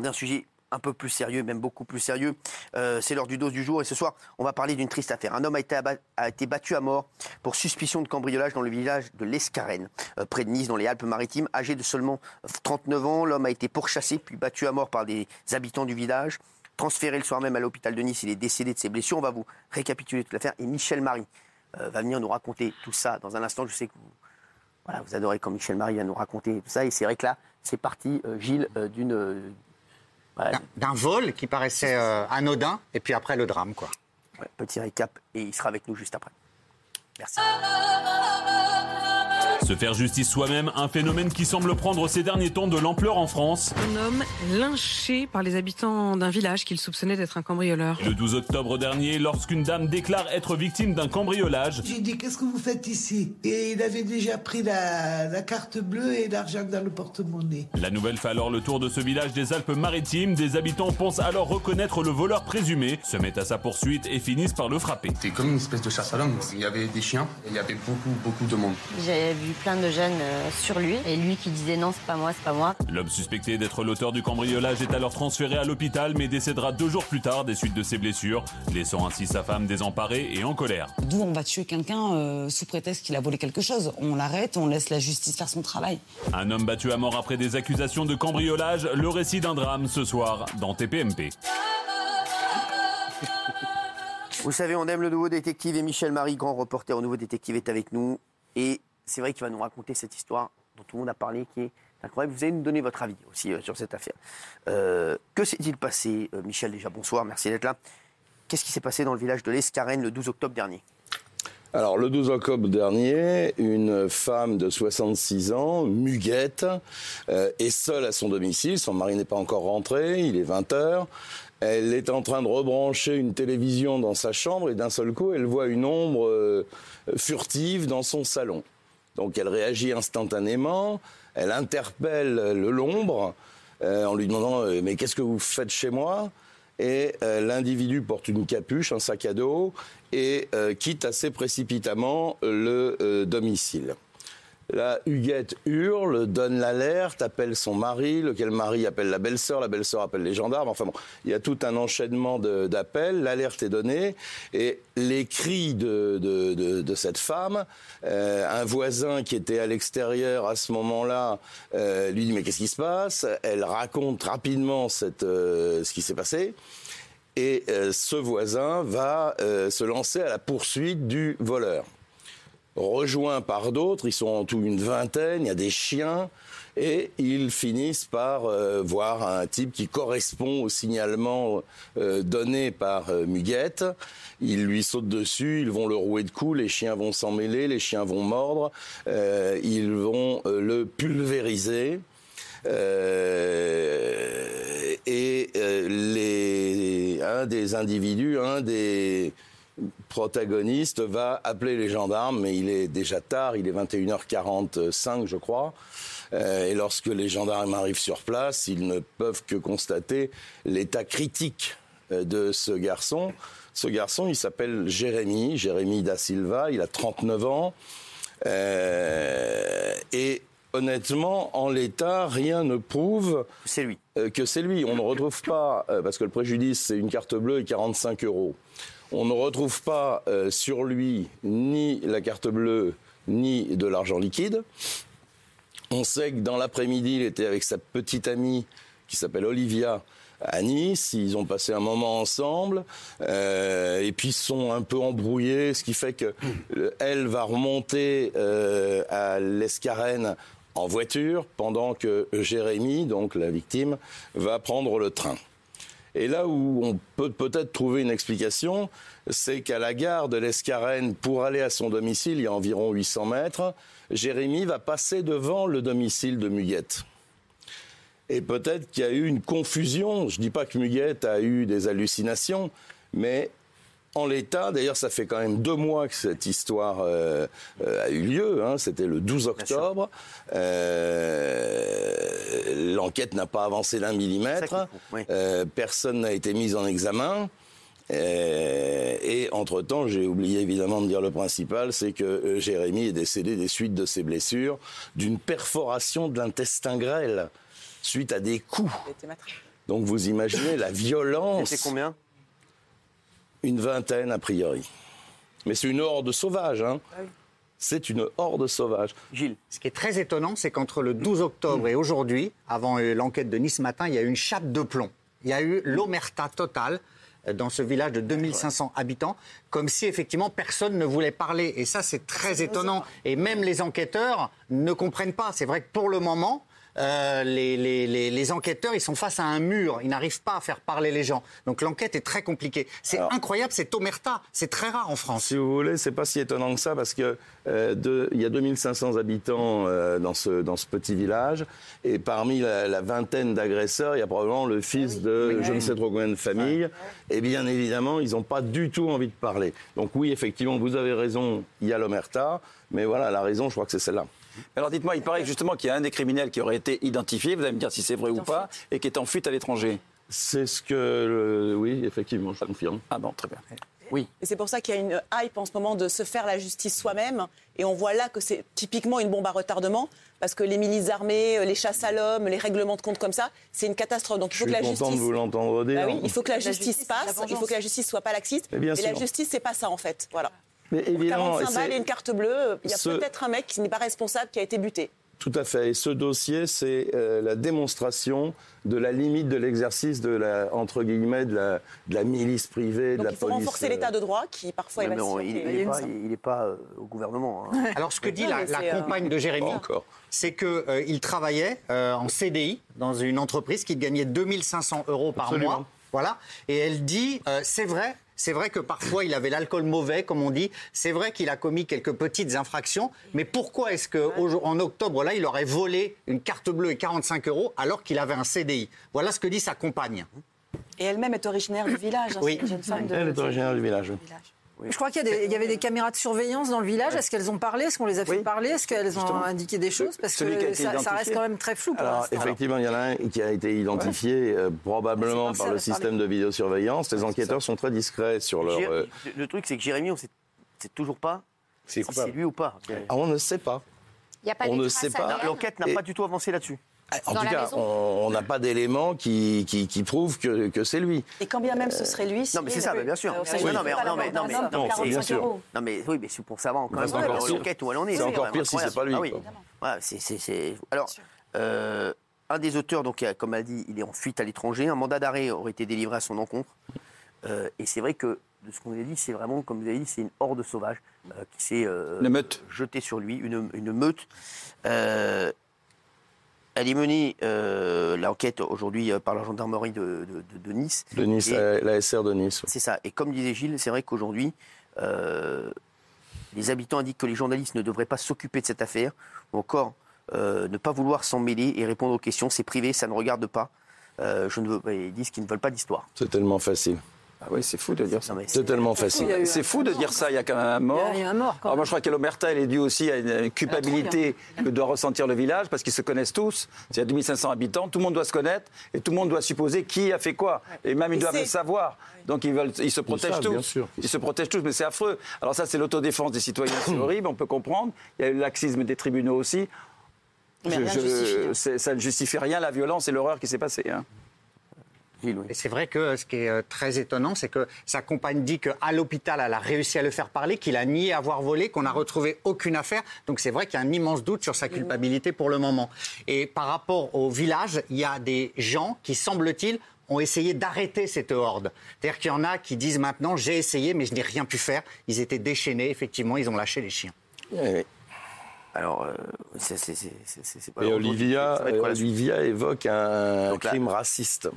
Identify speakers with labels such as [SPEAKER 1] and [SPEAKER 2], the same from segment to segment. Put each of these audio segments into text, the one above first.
[SPEAKER 1] aborder un sujet un peu plus sérieux, même beaucoup plus sérieux. Euh, c'est l'heure du dos du jour et ce soir, on va parler d'une triste affaire. Un homme a été, battu à mort pour suspicion de cambriolage dans le village de l'Escarène, euh, près de Nice, dans les Alpes-Maritimes. Âgé de seulement 39 ans, l'homme a été pourchassé puis battu à mort par des habitants du village. Transféré le soir même à l'hôpital de Nice, il est décédé de ses blessures. On va vous récapituler toute l'affaire et Michel Marie euh, va venir nous raconter tout ça dans un instant. Je sais que vous, adorez quand Michel Marie va nous raconter tout ça et c'est vrai que là, c'est parti, Gilles, d'une
[SPEAKER 2] d'un vol qui paraissait euh, anodin, et puis après le drame, quoi.
[SPEAKER 1] petit récap, et il sera avec nous juste après. Merci.
[SPEAKER 3] Se faire justice soi-même, un phénomène qui semble prendre ces derniers temps de l'ampleur en France.
[SPEAKER 4] Un homme lynché par les habitants d'un village qu'il soupçonnait d'être un cambrioleur.
[SPEAKER 3] Le 12 octobre dernier, lorsqu'une dame déclare être victime d'un cambriolage.
[SPEAKER 5] J'ai dit qu'est-ce que vous faites ici? Et il avait déjà pris la, carte bleue et l'argent dans le porte-monnaie.
[SPEAKER 3] La nouvelle fait alors le tour de ce village des Alpes-Maritimes. Des habitants pensent alors reconnaître le voleur présumé, se mettent à sa poursuite et finissent par le frapper.
[SPEAKER 6] C'était comme une espèce de chasse à l'homme. Il y avait des chiens et il y avait beaucoup, beaucoup de monde.
[SPEAKER 7] J'ai vu plein de jeunes euh, sur lui et lui qui disait non, c'est pas moi, c'est pas moi.
[SPEAKER 3] L'homme suspecté d'être l'auteur du cambriolage est alors transféré à l'hôpital mais décédera deux jours plus tard des suites de ses blessures, laissant ainsi sa femme désemparée et en colère.
[SPEAKER 8] D'où on va tuer quelqu'un euh, sous prétexte qu'il a volé quelque chose On l'arrête, on laisse la justice faire son travail.
[SPEAKER 3] Un homme battu à mort après des accusations de cambriolage, le récit d'un drame ce soir dans TPMP.
[SPEAKER 1] Vous savez, on aime le nouveau détective et Michel Marie, grand reporter au nouveau détective, est avec nous. Et c'est vrai qu'il va nous raconter cette histoire dont tout le monde a parlé, qui est incroyable. Vous allez nous donner votre avis aussi euh, sur cette affaire. Euh, que s'est-il passé euh, Michel, déjà, bonsoir, merci d'être là. Qu'est-ce qui s'est passé dans le village de l'Escarène le 12 octobre dernier?
[SPEAKER 9] Alors, le 12 octobre dernier, une femme de 66 ans, Muguette, est seule à son domicile. Son mari n'est pas encore rentré, il est 20 heures. Elle est en train de rebrancher une télévision dans sa chambre et d'un seul coup, elle voit une ombre furtive dans son salon. Donc elle réagit instantanément, elle interpelle le l'ombre euh, en lui demandant euh, mais qu'est-ce que vous faites chez moi? Et euh, l'individu porte une capuche, un sac à dos et quitte assez précipitamment le domicile. La Huguette hurle, donne l'alerte, appelle son mari, lequel mari appelle la belle-sœur, la belle-sœur appelle les gendarmes. Enfin bon, il y a tout un enchaînement d'appels, l'alerte est donnée, et les cris de, cette femme, euh, un voisin qui était à l'extérieur à ce moment-là euh, lui dit mais qu'est-ce qui se passe? Elle raconte rapidement euh, ce qui s'est passé. Et ce voisin va se lancer à la poursuite du voleur rejoints par d'autres, ils sont en tout une vingtaine, il y a des chiens, et ils finissent par euh, voir un type qui correspond au signalement euh, donné par euh, Muguette. Ils lui sautent dessus, ils vont le rouer de coups, les chiens vont s'en mêler, les chiens vont mordre, ils vont le pulvériser. et un des individus, un des protagoniste va appeler les gendarmes, mais il est déjà tard, il est 21h45 je crois. Euh, et lorsque les gendarmes arrivent sur place, ils ne peuvent que constater l'état critique euh, de ce garçon. Ce garçon, il s'appelle Jérémy, Jérémy da Silva, il a 39 ans. Euh, et honnêtement, en l'état, rien ne prouve
[SPEAKER 1] c'est lui.
[SPEAKER 9] que c'est lui. On ne retrouve pas, parce que le préjudice, c'est une carte bleue et 45 euros. On ne retrouve pas euh, sur lui ni la carte bleue, ni de l'argent liquide. On sait que dans l'après-midi, il était avec sa petite amie qui s'appelle Olivia à Nice. Ils ont passé un moment ensemble euh, et puis sont un peu embrouillés, ce qui fait que euh, va remonter à l'Escarène en voiture pendant que Jérémy, donc la victime, va prendre le train. Et là où on peut peut-être trouver une explication, c'est qu'à la gare de l'Escarène, pour aller à son domicile, il y a environ 800 mètres, Jérémy va passer devant le domicile de Muguette. Et peut-être qu'il y a eu une confusion. Je ne dis pas que Muguette a eu des hallucinations, mais en l'état, d'ailleurs, ça fait quand même deux mois que cette histoire euh, euh, a eu lieu. Hein, C'était le 12 octobre. Euh, L'enquête n'a pas avancé d'un millimètre. Euh, personne n'a été mis en examen. et entre-temps, j'ai oublié évidemment de dire le principal, c'est que Jérémy est décédé des suites de ses blessures d'une perforation de l'intestin grêle suite à des coups Donc vous imaginez la violence.
[SPEAKER 1] C'était combien?
[SPEAKER 9] Une vingtaine a priori. Mais c'est une horde sauvage. Hein. C'est une horde sauvage.
[SPEAKER 1] Gilles.
[SPEAKER 2] Ce qui est très étonnant, c'est qu'entre le 12 octobre et aujourd'hui, avant euh, l'enquête de Nice matin, il y a eu une chape de plomb. Il y a eu l'omerta totale euh, dans ce village de 2500 habitants, comme si effectivement personne ne voulait parler. Et ça, c'est très étonnant. Et même les enquêteurs ne comprennent pas. C'est vrai que pour le moment, euh, les, les- les- les enquêteurs, ils sont face à un mur. Ils n'arrivent pas à faire parler les gens. Donc l'enquête est très compliquée. C'est
[SPEAKER 9] Alors-
[SPEAKER 2] incroyable, c'est omerta. C'est très rare en France.
[SPEAKER 9] Si vous voulez, c'est pas si étonnant que ça parce que euh, de- il y a 2500 habitants euh, dans ce dans ce petit village et parmi la, la vingtaine d'agresseurs, il y a probablement le fils de je ne sais trop combien de familles et bien évidemment, ils n'ont pas du tout envie de parler. Donc oui, effectivement, vous avez raison, il y a l'omerta, mais voilà, la raison, je crois que c'est celle-là.
[SPEAKER 10] Alors dites-moi, il paraît justement qu'il y a un des criminels qui aurait été identifié, vous allez me dire si c'est vrai ou pas, et qui est en fuite à l'étranger.
[SPEAKER 9] C'est ce que le- oui, effectivement, je confirme.
[SPEAKER 10] Ah bon, très bien.
[SPEAKER 1] Oui.
[SPEAKER 11] Et c'est pour ça qu'il y a une hype en ce moment de se faire la justice soi-même. Et on voit là que c'est typiquement une bombe à retardement. Parce que les milices armées, les chasses à l'homme, les règlements de compte comme ça, c'est une catastrophe. Donc il
[SPEAKER 9] Je
[SPEAKER 11] faut que
[SPEAKER 9] suis
[SPEAKER 11] la
[SPEAKER 9] content
[SPEAKER 11] justice.
[SPEAKER 9] de vous l'entendre dire.
[SPEAKER 11] Bah oui, il faut que la
[SPEAKER 7] La
[SPEAKER 11] justice,
[SPEAKER 7] justice, c'est la
[SPEAKER 11] passe, il faut que la justice soit pas laxiste.
[SPEAKER 9] Mais bien
[SPEAKER 11] et la justice, c'est pas ça en fait. Voilà.
[SPEAKER 9] Mais
[SPEAKER 11] Pour
[SPEAKER 9] évidemment,
[SPEAKER 11] 45 balles et une carte bleue, il y a
[SPEAKER 9] ce-
[SPEAKER 11] peut-être un mec qui n'est pas responsable qui a été buté.
[SPEAKER 9] Tout à fait. Et ce dossier, c'est euh, la démonstration de la limite de l'exercice de la, entre guillemets, de la, de la milice privée, de la
[SPEAKER 11] il faut
[SPEAKER 9] police.
[SPEAKER 11] renforcer
[SPEAKER 9] euh,
[SPEAKER 11] l'état de droit qui parfois est
[SPEAKER 1] Ouais, mais on-
[SPEAKER 11] vacillant.
[SPEAKER 1] il n'est pas, il est pas, euh, au gouvernement. hein.
[SPEAKER 2] Alors, ce que dit
[SPEAKER 11] Non,
[SPEAKER 2] la,
[SPEAKER 11] euh,
[SPEAKER 2] compagne de Jérémy, c'est qu'il travaillait euh, en CDI dans une entreprise qui gagnait 2500 euros par
[SPEAKER 9] Absolument.
[SPEAKER 2] mois. Voilà. Et elle dit, euh, c'est vrai, c'est vrai que parfois il avait l'alcool mauvais, comme on dit. C'est vrai qu'il a commis quelques petites infractions. Mais pourquoi est-ce qu'en octobre, là, il aurait volé une carte bleue et 45 euros alors qu'il avait un CDI Voilà ce que dit sa compagne.
[SPEAKER 11] Et elle-même est originaire du village. hein,
[SPEAKER 2] Oui.
[SPEAKER 11] une jeune femme de-
[SPEAKER 9] Elle est originaire du village.
[SPEAKER 12] Je crois qu'il y, avait des caméras de surveillance dans le village. Est-ce qu'elles ont parlé? Est-ce qu'on les a fait parler? Est-ce qu'elles ont
[SPEAKER 10] Justement.
[SPEAKER 12] indiqué des choses? Parce
[SPEAKER 10] Celui
[SPEAKER 12] que ça, ça reste quand même très flou pour
[SPEAKER 9] Alors, effectivement, il y en a un qui a été identifié euh, probablement par le système de vidéosurveillance. Les enquêteurs sont très discrets sur leur. Euh,
[SPEAKER 1] Le truc, c'est que Jérémy, on sait, sait toujours pas
[SPEAKER 9] C'est
[SPEAKER 1] si c'est lui ou pas.
[SPEAKER 9] Ah, on ne sait pas.
[SPEAKER 7] Il n'y a pas
[SPEAKER 9] On ne sait pas.
[SPEAKER 1] L'enquête n'a pas du tout avancé là-dessus.
[SPEAKER 9] En
[SPEAKER 7] Dans
[SPEAKER 9] tout
[SPEAKER 7] la
[SPEAKER 9] cas,
[SPEAKER 7] maison.
[SPEAKER 9] on n'a pas d'éléments qui, qui, qui prouvent que, que c'est lui.
[SPEAKER 11] Et quand bien même ce serait lui.
[SPEAKER 1] Non, mais c'est ça, bien sûr.
[SPEAKER 11] Euh,
[SPEAKER 1] Non, mais- non, mais- non, mais- non, mais c'est
[SPEAKER 11] 45
[SPEAKER 9] bien sûr.
[SPEAKER 11] euros.
[SPEAKER 1] Non, mais oui, mais c'est pour savoir quand même
[SPEAKER 9] c'est encore
[SPEAKER 1] l'enquête où elle en est.
[SPEAKER 9] C'est encore pire si c'est pas lui,
[SPEAKER 1] Ah c'est- Alors, euh, un des auteurs, donc, comme elle dit, il est en fuite à l'étranger. Un mandat d'arrêt aurait été délivré à son encontre. Euh, et c'est vrai que, de ce qu'on a dit, c'est vraiment, comme vous avez dit, c'est une horde sauvage euh, qui s'est euh, jetée sur lui, une, une meute. Elle est menée, euh, l'enquête aujourd'hui, euh, par la gendarmerie de, de- de- de Nice.
[SPEAKER 9] De Nice,
[SPEAKER 1] Et-
[SPEAKER 9] la, la SR de Nice.
[SPEAKER 1] c'est ça. Et comme disait Gilles, c'est vrai qu'aujourd'hui, euh, les habitants indiquent que les journalistes ne devraient pas s'occuper de cette affaire, ou encore euh, ne pas vouloir s'en mêler et répondre aux questions. C'est privé, ça ne regarde pas. Je ne veux, ils disent qu'ils ne veulent pas d'histoire.
[SPEAKER 9] C'est tellement facile.
[SPEAKER 10] Ah oui, c'est fou de dire ça.
[SPEAKER 9] C'est tellement facile.
[SPEAKER 12] Il y a eu
[SPEAKER 10] C'est fou de dire ça, il y a quand même un mort.
[SPEAKER 12] il y a un mort. Quand
[SPEAKER 10] Alors moi, je crois que l'omerta, elle est due aussi à une culpabilité que doit ressentir le village, parce qu'ils se connaissent tous. Il y a 2500 habitants, tout le monde doit se connaître, et tout le monde doit supposer qui a fait quoi. Et même ils doivent le savoir. Donc ils, veulent, ils se protègent
[SPEAKER 9] savent, bien
[SPEAKER 10] tous.
[SPEAKER 9] sûr.
[SPEAKER 10] Ils se protègent tous, mais c'est affreux. Alors ça, c'est l'autodéfense des citoyens, c'est horrible, on peut comprendre. Il y a eu le laxisme des tribunaux aussi.
[SPEAKER 11] Mais
[SPEAKER 10] Je- je-
[SPEAKER 11] hein.
[SPEAKER 10] ça ne justifie rien, la violence et l'horreur qui s'est passée. hein.
[SPEAKER 1] Oui.
[SPEAKER 2] Et c'est vrai que ce qui est euh, très étonnant, c'est que sa compagne dit qu'à l'hôpital, elle a réussi à le faire parler, qu'il a nié avoir volé, qu'on n'a retrouvé aucune affaire. Donc c'est vrai qu'il y a un immense doute sur sa culpabilité pour le moment. Et par rapport au village, il y a des gens qui, semble-t-il, ont essayé d'arrêter cette horde. C'est-à-dire qu'il y en a qui disent maintenant j'ai essayé mais je n'ai rien pu faire. Ils étaient déchaînés, effectivement, ils ont lâché les chiens.
[SPEAKER 9] Eh oui.
[SPEAKER 1] Alors, euh, c'est- pas-
[SPEAKER 9] Et Olivia,
[SPEAKER 1] quoi suite
[SPEAKER 9] Olivia évoque un
[SPEAKER 1] Donc là-
[SPEAKER 9] crime raciste.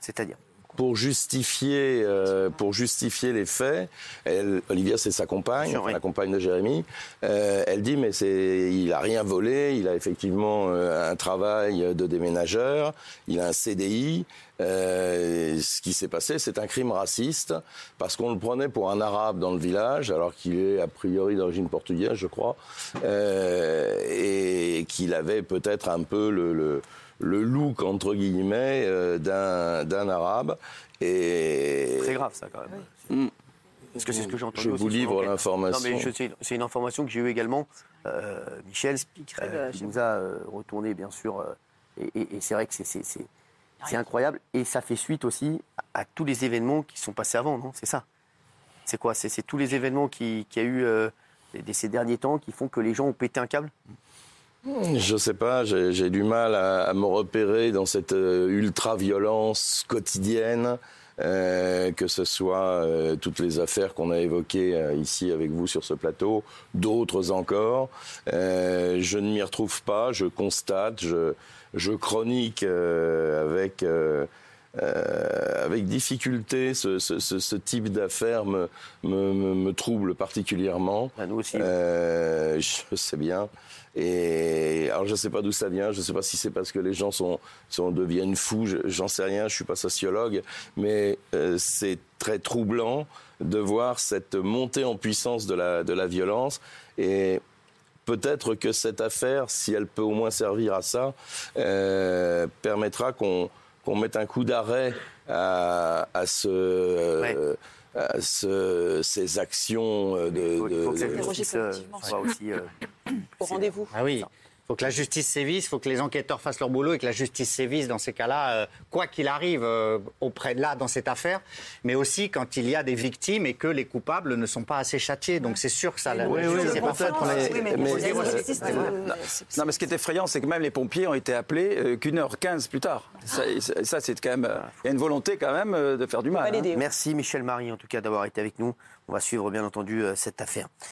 [SPEAKER 1] C'est-à-dire
[SPEAKER 9] Pour justifier, euh, pour justifier les faits, elle, Olivia, c'est sa compagne, enfin, la compagne de Jérémy. euh, elle dit mais c'est, il a rien volé, il a effectivement euh, un travail de déménageur, il a un CDI. ce qui s'est passé, c'est un crime raciste parce qu'on le prenait pour un arabe dans le village, alors qu'il est a priori d'origine portugaise, je crois, et qu'il avait peut-être un peu le, le, le look entre guillemets euh, d'un, d'un arabe. Et
[SPEAKER 1] Très grave, ça, quand même. Parce que c'est ce que j'ai entendu.
[SPEAKER 9] Je
[SPEAKER 1] aussi
[SPEAKER 9] vous livre l'information.
[SPEAKER 1] Non, mais je- c'est c'est une information que j'ai eue également. Euh, Michel, euh, qui nous a euh, retourné, bien sûr. euh, et et- et c'est vrai que c'est- c'est c'est- C'est incroyable. Et ça fait suite aussi à, à tous les événements qui sont passés avant, non? C'est ça. C'est quoi? C'est c'est tous les événements qui- qu'il y a eu euh, ces derniers temps qui font que les gens ont pété un câble?
[SPEAKER 9] Je sais pas, j'ai du mal à, à me repérer dans cette euh, ultra-violence quotidienne, euh, que ce soit euh, toutes les affaires qu'on a évoquées euh, ici avec vous sur ce plateau, d'autres encore. Euh, je ne m'y retrouve pas, je constate, je, je chronique avec... euh, avec difficulté, ce, ce- ce- ce type d'affaires me, me, trouble particulièrement.
[SPEAKER 1] nous aussi.
[SPEAKER 9] Euh, je sais bien. Et alors je ne sais pas d'où ça vient. Je ne sais pas si c'est parce que les gens sont, sont deviennent fous. je- J'en sais rien. Je suis pas sociologue, mais euh, c'est très troublant de voir cette montée en puissance de la de la violence et peut-être que cette affaire, si elle peut au moins servir à ça, euh, permettra qu'on qu'on mette un coup d'arrêt à, à ce, euh, à ce- ces actions de.
[SPEAKER 1] Il faut que
[SPEAKER 9] de-
[SPEAKER 1] euh, aussi. euh,
[SPEAKER 11] Au rendez-vous.
[SPEAKER 2] Ah oui. Il faut que la justice sévisse, il faut que les enquêteurs fassent leur boulot et que la justice sévisse dans ces cas-là, euh, quoi qu'il arrive euh, auprès de là dans cette affaire, mais aussi quand il y a des victimes et que les coupables ne sont pas assez châtiés. Donc c'est sûr que ça. la-
[SPEAKER 10] Oui,
[SPEAKER 2] la
[SPEAKER 10] oui,
[SPEAKER 2] est pas
[SPEAKER 10] mais- mais- mais-
[SPEAKER 2] c'est-
[SPEAKER 10] Non, mais ce qui est effrayant, c'est que même les pompiers ont été appelés euh, qu'une heure quinze plus tard. Ça, c'est quand même. euh, Il y a une volonté quand même euh, de faire du mal. hein.
[SPEAKER 1] Merci Michel Marie en tout cas d'avoir été avec nous. On va suivre bien entendu euh, cette affaire.